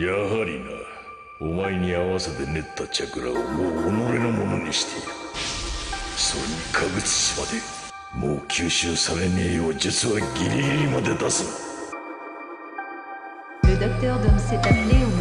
やはりな。お前に合わせて練ったチャクラをもう己のものにしている。それにかぐつしまでもう吸収されねえよう術はギリギリまで出す Le docteur Dom s'est appelé au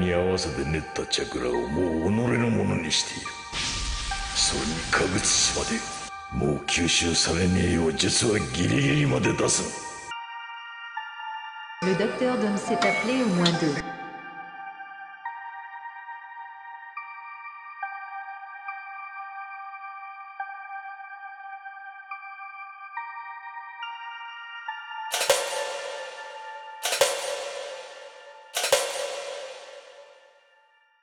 に合わせて練ったチャクラをもう己のものにしているそれにかぐつしまでもう吸収されねえよう術はギリギリまで出す Le docteur Dom s'est appelé au moins deux.